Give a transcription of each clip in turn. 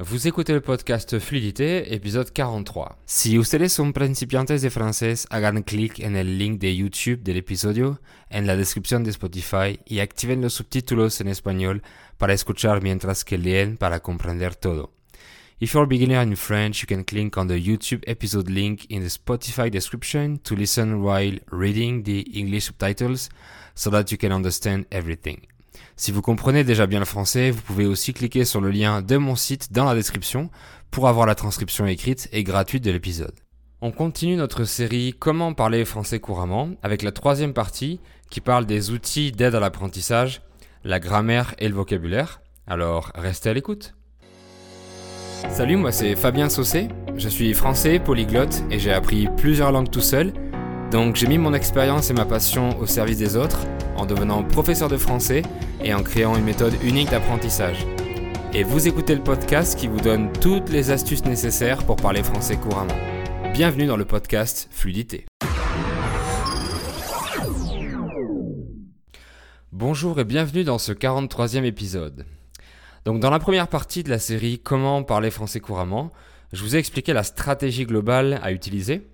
Vous écoutez le podcast Fluidité, épisode 43. Si ustedes son principiantes de francés, hagan clic en el link de YouTube del episodio en la descripción de Spotify y activen los subtítulos en español para escuchar mientras que leen para comprender todo. If you're a beginner in French, you can click on the YouTube episode link in the Spotify description to listen while reading the English subtitles so that you can understand everything. Si vous comprenez déjà bien le français, vous pouvez aussi cliquer sur le lien de mon site dans la description pour avoir la transcription écrite et gratuite de l'épisode. On continue notre série Comment parler français couramment avec la troisième partie qui parle des outils d'aide à l'apprentissage, la grammaire et le vocabulaire. Alors restez à l'écoute. Salut, moi c'est Fabien Saucé, je suis français polyglotte et j'ai appris plusieurs langues tout seul, donc j'ai mis mon expérience et ma passion au service des autres en devenant professeur de français et en créant une méthode unique d'apprentissage. Et vous écoutez le podcast qui vous donne toutes les astuces nécessaires pour parler français couramment. Bienvenue dans le podcast Fluidité. Bonjour et bienvenue dans ce 43e épisode. Donc dans la première partie de la série Comment parler français couramment, je vous ai expliqué la stratégie globale à utiliser.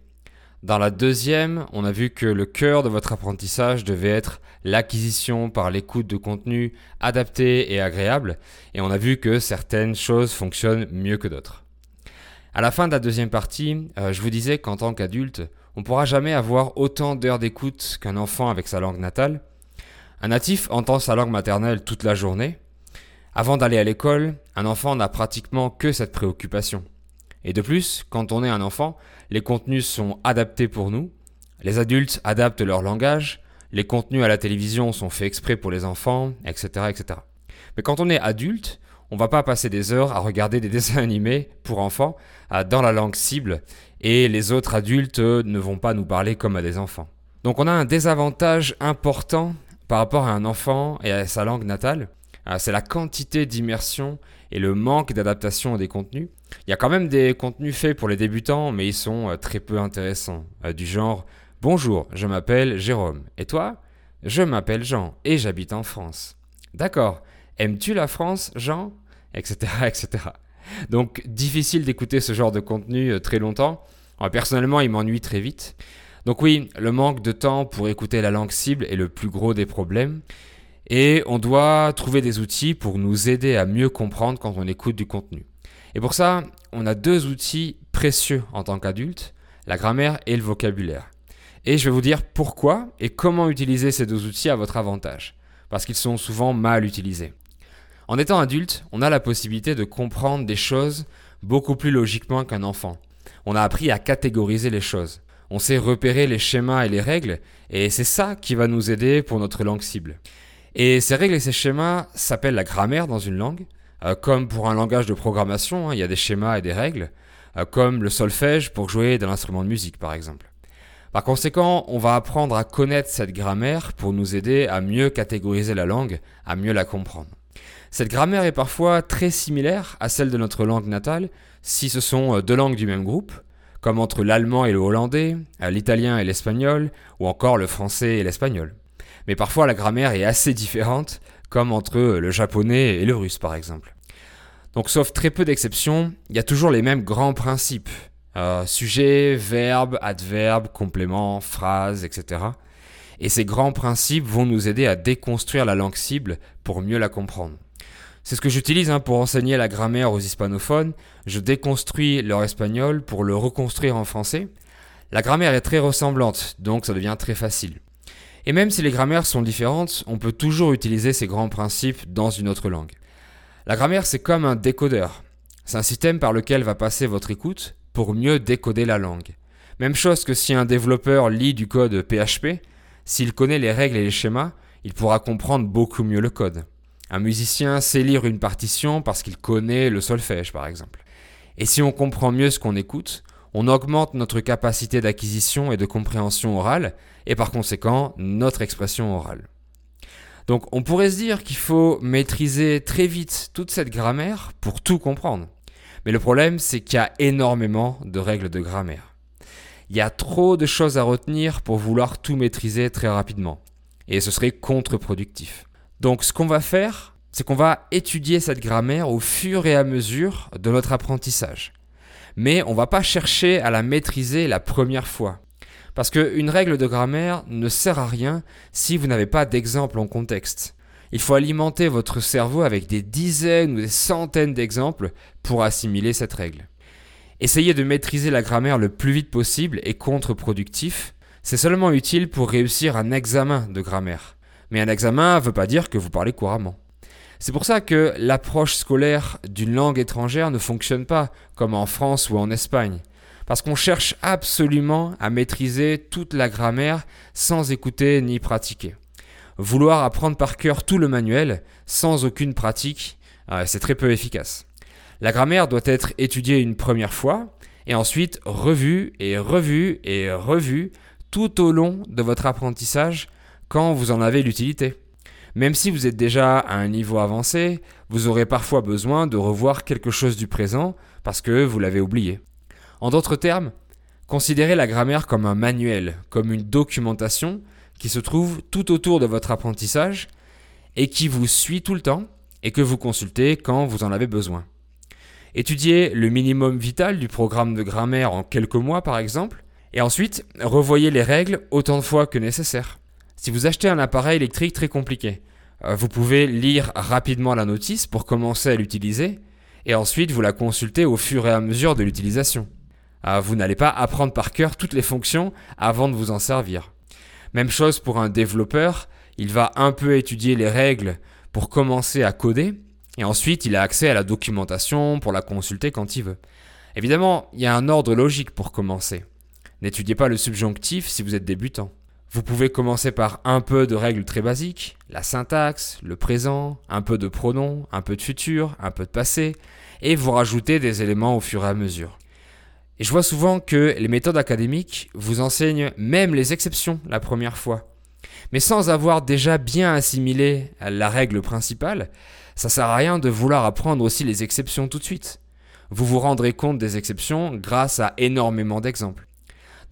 Dans la deuxième, on a vu que le cœur de votre apprentissage devait être l'acquisition par l'écoute de contenu adapté et agréable, et on a vu que certaines choses fonctionnent mieux que d'autres. À la fin de la deuxième partie, euh, je vous disais qu'en tant qu'adulte, on ne pourra jamais avoir autant d'heures d'écoute qu'un enfant avec sa langue natale. Un natif entend sa langue maternelle toute la journée. Avant d'aller à l'école, un enfant n'a pratiquement que cette préoccupation. Et de plus, quand on est un enfant, les contenus sont adaptés pour nous, les adultes adaptent leur langage, les contenus à la télévision sont faits exprès pour les enfants, etc., etc. Mais quand on est adulte, on va pas passer des heures à regarder des dessins animés pour enfants dans la langue cible et les autres adultes ne vont pas nous parler comme à des enfants. Donc on a un désavantage important par rapport à un enfant et à sa langue natale, c'est la quantité d'immersion et le manque d'adaptation des contenus. Il y a quand même des contenus faits pour les débutants, mais ils sont euh, très peu intéressants, euh, du genre Bonjour, je m'appelle Jérôme. Et toi Je m'appelle Jean et j'habite en France. D'accord. Aimes-tu la France, Jean? Etc. etc. Donc difficile d'écouter ce genre de contenu euh, très longtemps. personnellement, il m'ennuie très vite. Donc oui, le manque de temps pour écouter la langue cible est le plus gros des problèmes. Et on doit trouver des outils pour nous aider à mieux comprendre quand on écoute du contenu. Et pour ça, on a deux outils précieux en tant qu'adulte, la grammaire et le vocabulaire. Et je vais vous dire pourquoi et comment utiliser ces deux outils à votre avantage. Parce qu'ils sont souvent mal utilisés. En étant adulte, on a la possibilité de comprendre des choses beaucoup plus logiquement qu'un enfant. On a appris à catégoriser les choses. On sait repérer les schémas et les règles, et c'est ça qui va nous aider pour notre langue cible. Et ces règles et ces schémas s'appellent la grammaire dans une langue, euh, comme pour un langage de programmation, hein, il y a des schémas et des règles, euh, comme le solfège pour jouer de l'instrument de musique par exemple. Par conséquent, on va apprendre à connaître cette grammaire pour nous aider à mieux catégoriser la langue, à mieux la comprendre. Cette grammaire est parfois très similaire à celle de notre langue natale si ce sont euh, deux langues du même groupe, comme entre l'allemand et le hollandais, l'italien et l'espagnol, ou encore le français et l'espagnol. Mais parfois la grammaire est assez différente, comme entre le japonais et le russe par exemple. Donc sauf très peu d'exceptions, il y a toujours les mêmes grands principes, euh, sujet, verbe, adverbe, complément, phrase, etc. Et ces grands principes vont nous aider à déconstruire la langue cible pour mieux la comprendre. C'est ce que j'utilise hein, pour enseigner la grammaire aux hispanophones. Je déconstruis leur espagnol pour le reconstruire en français. La grammaire est très ressemblante, donc ça devient très facile. Et même si les grammaires sont différentes, on peut toujours utiliser ces grands principes dans une autre langue. La grammaire, c'est comme un décodeur. C'est un système par lequel va passer votre écoute pour mieux décoder la langue. Même chose que si un développeur lit du code PHP, s'il connaît les règles et les schémas, il pourra comprendre beaucoup mieux le code. Un musicien sait lire une partition parce qu'il connaît le solfège, par exemple. Et si on comprend mieux ce qu'on écoute, on augmente notre capacité d'acquisition et de compréhension orale, et par conséquent notre expression orale. Donc on pourrait se dire qu'il faut maîtriser très vite toute cette grammaire pour tout comprendre. Mais le problème, c'est qu'il y a énormément de règles de grammaire. Il y a trop de choses à retenir pour vouloir tout maîtriser très rapidement. Et ce serait contre-productif. Donc ce qu'on va faire, c'est qu'on va étudier cette grammaire au fur et à mesure de notre apprentissage. Mais on va pas chercher à la maîtriser la première fois. Parce qu'une règle de grammaire ne sert à rien si vous n'avez pas d'exemple en contexte. Il faut alimenter votre cerveau avec des dizaines ou des centaines d'exemples pour assimiler cette règle. Essayer de maîtriser la grammaire le plus vite possible est contre-productif. C'est seulement utile pour réussir un examen de grammaire. Mais un examen ne veut pas dire que vous parlez couramment. C'est pour ça que l'approche scolaire d'une langue étrangère ne fonctionne pas comme en France ou en Espagne. Parce qu'on cherche absolument à maîtriser toute la grammaire sans écouter ni pratiquer. Vouloir apprendre par cœur tout le manuel sans aucune pratique, euh, c'est très peu efficace. La grammaire doit être étudiée une première fois et ensuite revue et revue et revue tout au long de votre apprentissage quand vous en avez l'utilité. Même si vous êtes déjà à un niveau avancé, vous aurez parfois besoin de revoir quelque chose du présent parce que vous l'avez oublié. En d'autres termes, considérez la grammaire comme un manuel, comme une documentation qui se trouve tout autour de votre apprentissage et qui vous suit tout le temps et que vous consultez quand vous en avez besoin. Étudiez le minimum vital du programme de grammaire en quelques mois par exemple, et ensuite revoyez les règles autant de fois que nécessaire. Si vous achetez un appareil électrique très compliqué, euh, vous pouvez lire rapidement la notice pour commencer à l'utiliser, et ensuite vous la consultez au fur et à mesure de l'utilisation. Euh, vous n'allez pas apprendre par cœur toutes les fonctions avant de vous en servir. Même chose pour un développeur, il va un peu étudier les règles pour commencer à coder, et ensuite, il a accès à la documentation pour la consulter quand il veut. Évidemment, il y a un ordre logique pour commencer. N'étudiez pas le subjonctif si vous êtes débutant. Vous pouvez commencer par un peu de règles très basiques, la syntaxe, le présent, un peu de pronom, un peu de futur, un peu de passé, et vous rajoutez des éléments au fur et à mesure. Et je vois souvent que les méthodes académiques vous enseignent même les exceptions la première fois. Mais sans avoir déjà bien assimilé la règle principale, ça sert à rien de vouloir apprendre aussi les exceptions tout de suite. Vous vous rendrez compte des exceptions grâce à énormément d'exemples.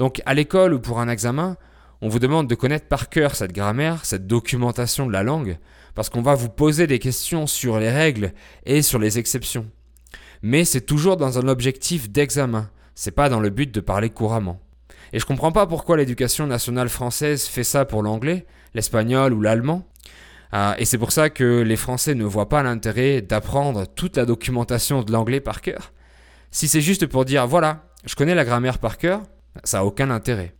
Donc à l'école ou pour un examen, on vous demande de connaître par cœur cette grammaire, cette documentation de la langue, parce qu'on va vous poser des questions sur les règles et sur les exceptions. Mais c'est toujours dans un objectif d'examen, c'est pas dans le but de parler couramment. Et je comprends pas pourquoi l'éducation nationale française fait ça pour l'anglais, l'espagnol ou l'allemand, euh, et c'est pour ça que les Français ne voient pas l'intérêt d'apprendre toute la documentation de l'anglais par cœur. Si c'est juste pour dire voilà, je connais la grammaire par cœur, ça n'a aucun intérêt.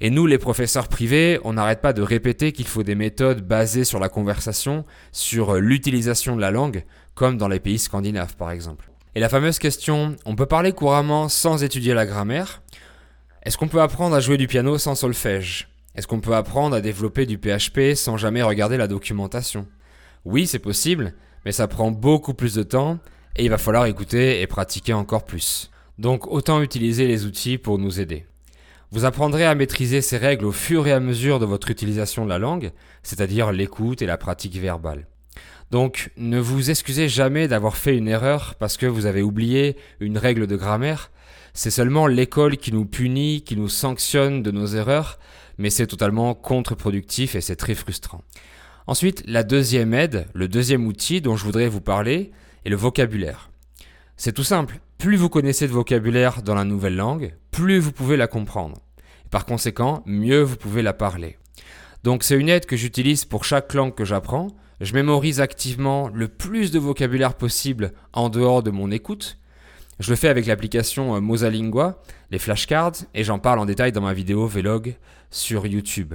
Et nous, les professeurs privés, on n'arrête pas de répéter qu'il faut des méthodes basées sur la conversation, sur l'utilisation de la langue, comme dans les pays scandinaves par exemple. Et la fameuse question, on peut parler couramment sans étudier la grammaire? Est-ce qu'on peut apprendre à jouer du piano sans solfège? Est-ce qu'on peut apprendre à développer du PHP sans jamais regarder la documentation? Oui, c'est possible, mais ça prend beaucoup plus de temps et il va falloir écouter et pratiquer encore plus. Donc autant utiliser les outils pour nous aider. Vous apprendrez à maîtriser ces règles au fur et à mesure de votre utilisation de la langue, c'est-à-dire l'écoute et la pratique verbale. Donc ne vous excusez jamais d'avoir fait une erreur parce que vous avez oublié une règle de grammaire. C'est seulement l'école qui nous punit, qui nous sanctionne de nos erreurs, mais c'est totalement contre-productif et c'est très frustrant. Ensuite, la deuxième aide, le deuxième outil dont je voudrais vous parler, est le vocabulaire. C'est tout simple, plus vous connaissez de vocabulaire dans la nouvelle langue, plus vous pouvez la comprendre. Par conséquent, mieux vous pouvez la parler. Donc c'est une aide que j'utilise pour chaque langue que j'apprends. Je mémorise activement le plus de vocabulaire possible en dehors de mon écoute, je le fais avec l'application euh, Mosalingua, les flashcards, et j'en parle en détail dans ma vidéo Vlog sur YouTube.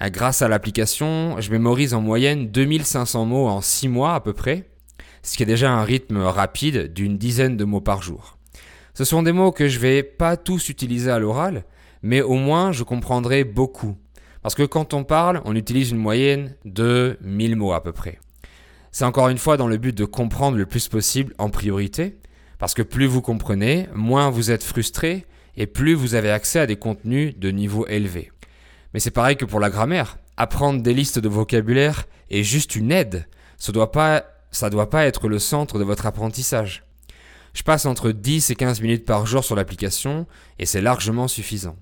Euh, grâce à l'application, je mémorise en moyenne 2500 mots en 6 mois à peu près, ce qui est déjà un rythme rapide d'une dizaine de mots par jour. Ce sont des mots que je vais pas tous utiliser à l'oral, mais au moins je comprendrai beaucoup. Parce que quand on parle, on utilise une moyenne de 1000 mots à peu près. C'est encore une fois dans le but de comprendre le plus possible en priorité, parce que plus vous comprenez, moins vous êtes frustré et plus vous avez accès à des contenus de niveau élevé. Mais c'est pareil que pour la grammaire. Apprendre des listes de vocabulaire est juste une aide. Ça doit pas, ça doit pas être le centre de votre apprentissage. Je passe entre 10 et 15 minutes par jour sur l'application et c'est largement suffisant.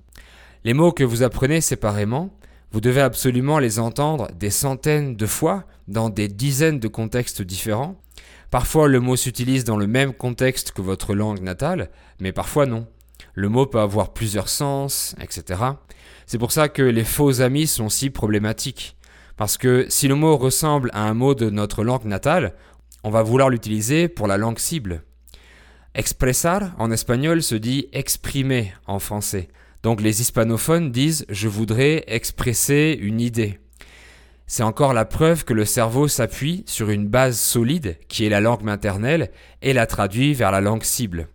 Les mots que vous apprenez séparément, Vous devez absolument les entendre des centaines de fois dans des dizaines de contextes différents. Parfois le mot s'utilise dans le même contexte que votre langue natale, mais parfois non. Le mot peut avoir plusieurs sens, etc. C'est pour ça que les faux amis sont si problématiques. Parce que si le mot ressemble à un mot de notre langue natale, on va vouloir l'utiliser pour la langue cible. Expresar en espagnol se dit exprimer en français. Donc les hispanophones disent je voudrais expresser une idée. C'est encore la preuve que le cerveau s'appuie sur une base solide qui est la langue maternelle et la traduit vers la langue cible.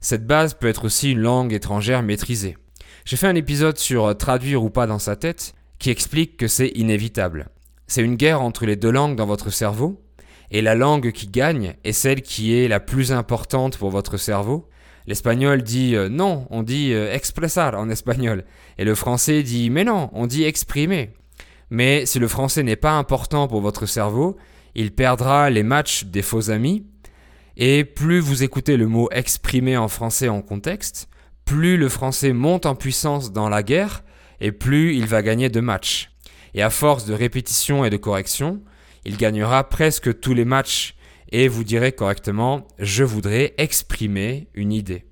Cette base peut être aussi une langue étrangère maîtrisée. J'ai fait un épisode sur traduire ou pas dans sa tête qui explique que c'est inévitable. C'est une guerre entre les deux langues dans votre cerveau et la langue qui gagne est celle qui est la plus importante pour votre cerveau. L'espagnol dit euh, non, on dit euh, expresar en espagnol. Et le français dit mais non, on dit exprimer. Mais si le français n'est pas important pour votre cerveau, il perdra les matchs des faux amis. Et plus vous écoutez le mot exprimer en français en contexte, plus le français monte en puissance dans la guerre et plus il va gagner de matchs. Et à force de répétition et de correction, il gagnera presque tous les matchs et vous direz correctement je voudrais exprimer une idée.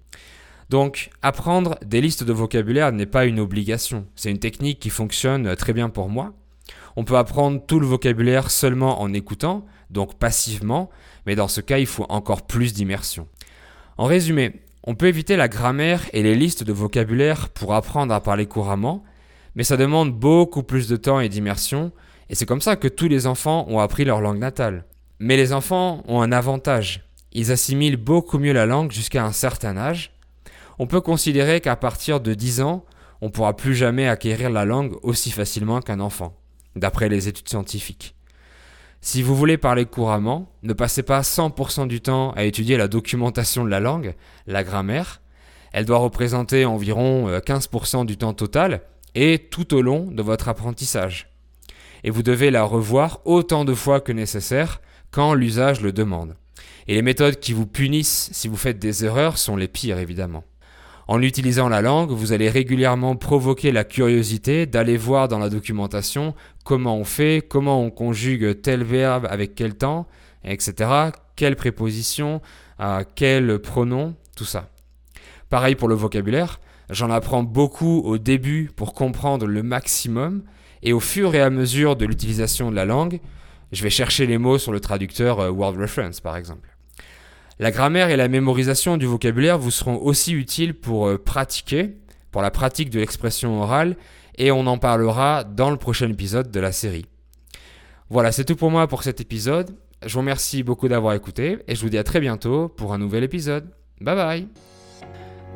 Donc apprendre des listes de vocabulaire n'est pas une obligation, c'est une technique qui fonctionne très bien pour moi. On peut apprendre tout le vocabulaire seulement en écoutant, donc passivement, mais dans ce cas il faut encore plus d'immersion. En résumé, on peut éviter la grammaire et les listes de vocabulaire pour apprendre à parler couramment, mais ça demande beaucoup plus de temps et d'immersion, et c'est comme ça que tous les enfants ont appris leur langue natale. Mais les enfants ont un avantage. Ils assimilent beaucoup mieux la langue jusqu'à un certain âge. On peut considérer qu'à partir de 10 ans, on ne pourra plus jamais acquérir la langue aussi facilement qu'un enfant, d'après les études scientifiques. Si vous voulez parler couramment, ne passez pas 100% du temps à étudier la documentation de la langue, la grammaire. Elle doit représenter environ 15% euh, du temps total et tout au long de votre apprentissage et vous devez la revoir autant de fois que nécessaire l'usage le demande. Et les méthodes qui vous punissent si vous faites des erreurs sont les pires évidemment. En utilisant la langue, vous allez régulièrement provoquer la curiosité d'aller voir dans la documentation comment on fait, comment on conjugue tel verbe avec quel temps, etc. Quelle préposition, à quel pronom, tout ça. Pareil pour le vocabulaire, j'en apprends beaucoup au début pour comprendre le maximum, et au fur et à mesure de l'utilisation de la langue, je vais chercher les mots sur le traducteur euh, Word Reference par exemple. La grammaire et la mémorisation du vocabulaire vous seront aussi utiles pour euh, pratiquer, pour la pratique de l'expression orale, et on en parlera dans le prochain épisode de la série. Voilà, c'est tout pour moi pour cet épisode. Je vous remercie beaucoup d'avoir écouté et je vous dis à très bientôt pour un nouvel épisode. Bye bye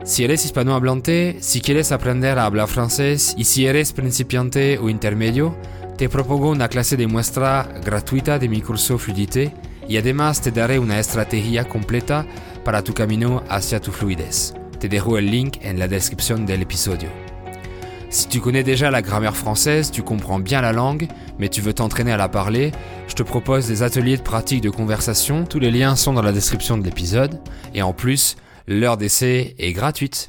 Si eres hispanohablante, si quieres aprender a hablar francés y si eres principiante o intermedio, te propongo una clase de muestra gratuita de mi curso Fluidité y además te daré una estrategia completa para tu camino hacia tu fluidez. Te dejo el link en la descripción del episodio. Si tu connais déjà la grammaire française, tu comprends bien la langue, mais tu veux t'entraîner à la parler, je te propose des ateliers de pratique de conversation. Tous les liens sont dans la description de l'épisode. Et en plus, L'heure d'essai est gratuite.